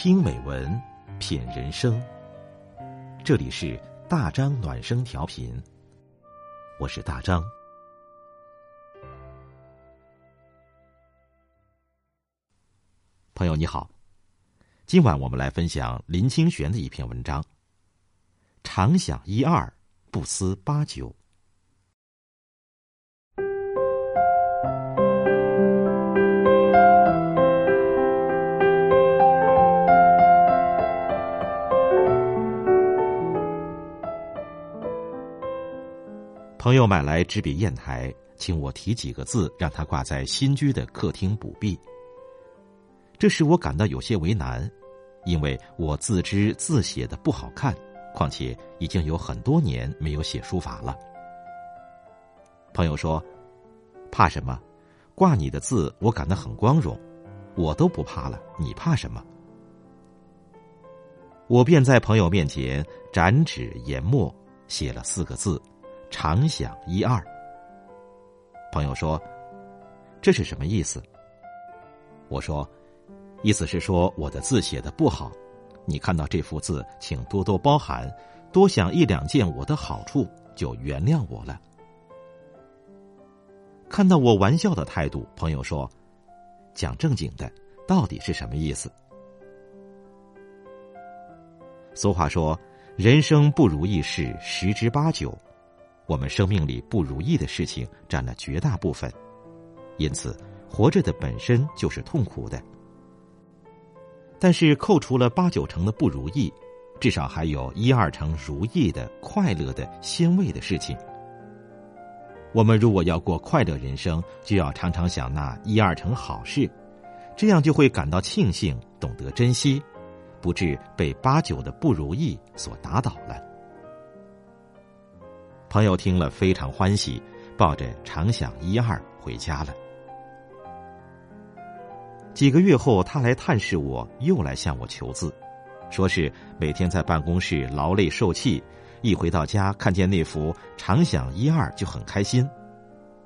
听美文，品人生。这里是大张暖声调频，我是大张。朋友你好，今晚我们来分享林清玄的一篇文章。常想一二，不思八九。朋友买来纸笔砚台，请我题几个字，让他挂在新居的客厅补壁。这使我感到有些为难，因为我自知字写的不好看，况且已经有很多年没有写书法了。朋友说：“怕什么？挂你的字，我感到很光荣，我都不怕了，你怕什么？”我便在朋友面前展纸研墨，写了四个字。常想一二。朋友说：“这是什么意思？”我说：“意思是说我的字写的不好，你看到这幅字，请多多包涵，多想一两件我的好处，就原谅我了。”看到我玩笑的态度，朋友说：“讲正经的，到底是什么意思？”俗话说：“人生不如意事十之八九。”我们生命里不如意的事情占了绝大部分，因此活着的本身就是痛苦的。但是扣除了八九成的不如意，至少还有一二成如意的、快乐的、欣慰的事情。我们如果要过快乐人生，就要常常想那一二成好事，这样就会感到庆幸，懂得珍惜，不至被八九的不如意所打倒了。朋友听了非常欢喜，抱着常想一二回家了。几个月后，他来探视我，又来向我求字，说是每天在办公室劳累受气，一回到家看见那幅常想一二就很开心，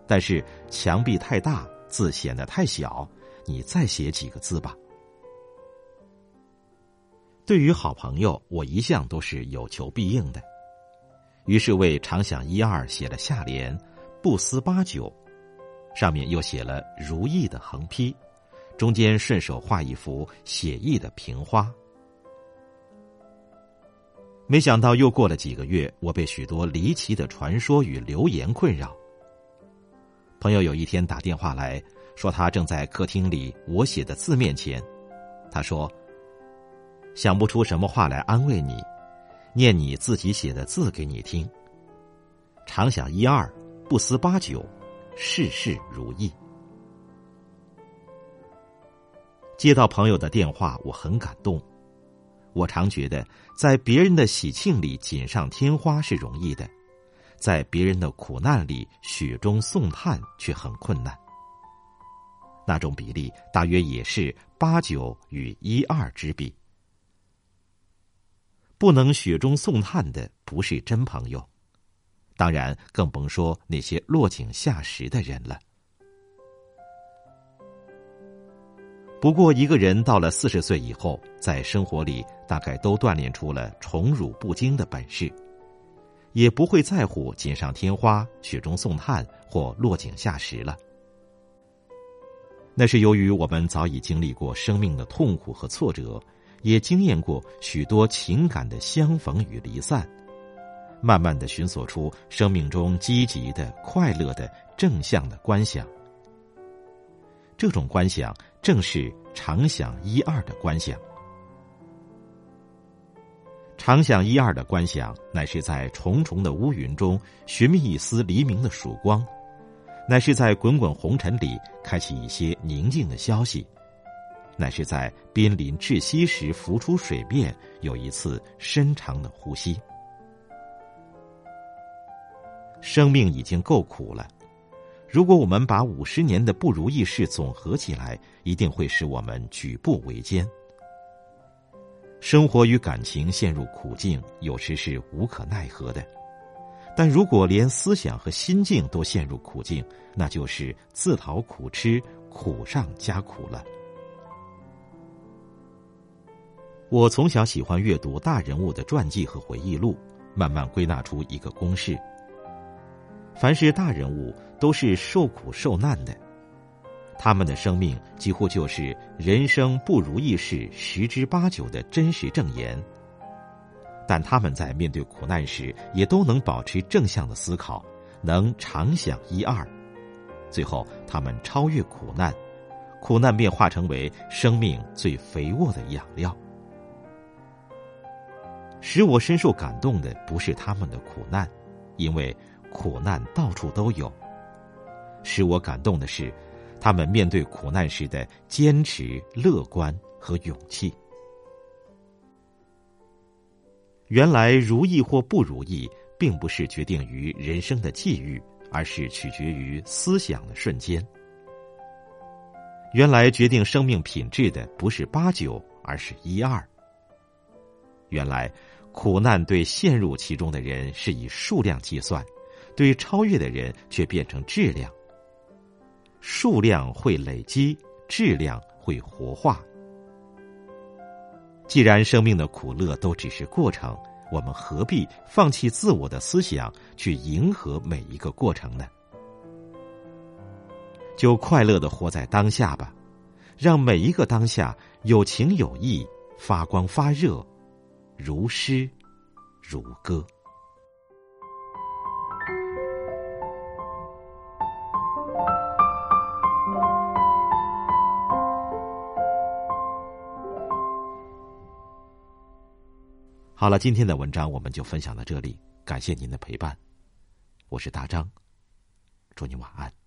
但是墙壁太大，字显得太小，你再写几个字吧。对于好朋友，我一向都是有求必应的。于是为常想一二写了下联，不思八九，上面又写了如意的横批，中间顺手画一幅写意的平花。没想到又过了几个月，我被许多离奇的传说与流言困扰。朋友有一天打电话来说，他正在客厅里我写的字面前，他说：“想不出什么话来安慰你。”念你自己写的字给你听。常想一二，不思八九，事事如意。接到朋友的电话，我很感动。我常觉得，在别人的喜庆里锦上添花是容易的，在别人的苦难里雪中送炭却很困难。那种比例大约也是八九与一二之比。不能雪中送炭的不是真朋友，当然更甭说那些落井下石的人了。不过，一个人到了四十岁以后，在生活里大概都锻炼出了宠辱不惊的本事，也不会在乎锦上添花、雪中送炭或落井下石了。那是由于我们早已经历过生命的痛苦和挫折。也经验过许多情感的相逢与离散，慢慢的寻索出生命中积极的、快乐的、正向的观想。这种观想正是常想一二的观想。常想一二的观想，乃是在重重的乌云中寻觅一丝黎明的曙光，乃是在滚滚红尘里开启一些宁静的消息。乃是在濒临窒息时浮出水面，有一次深长的呼吸。生命已经够苦了，如果我们把五十年的不如意事总合起来，一定会使我们举步维艰。生活与感情陷入苦境，有时是无可奈何的；但如果连思想和心境都陷入苦境，那就是自讨苦吃，苦上加苦了。我从小喜欢阅读大人物的传记和回忆录，慢慢归纳出一个公式：凡是大人物都是受苦受难的，他们的生命几乎就是人生不如意事十之八九的真实证言。但他们在面对苦难时，也都能保持正向的思考，能常想一二，最后他们超越苦难，苦难便化成为生命最肥沃的养料。使我深受感动的不是他们的苦难，因为苦难到处都有。使我感动的是，他们面对苦难时的坚持、乐观和勇气。原来如意或不如意，并不是决定于人生的际遇，而是取决于思想的瞬间。原来决定生命品质的不是八九，而是一二。原来苦难对陷入其中的人是以数量计算，对超越的人却变成质量。数量会累积，质量会活化。既然生命的苦乐都只是过程，我们何必放弃自我的思想去迎合每一个过程呢？就快乐的活在当下吧，让每一个当下有情有义，发光发热，如诗如歌。好了，今天的文章我们就分享到这里，感谢您的陪伴，我是大张，祝您晚安。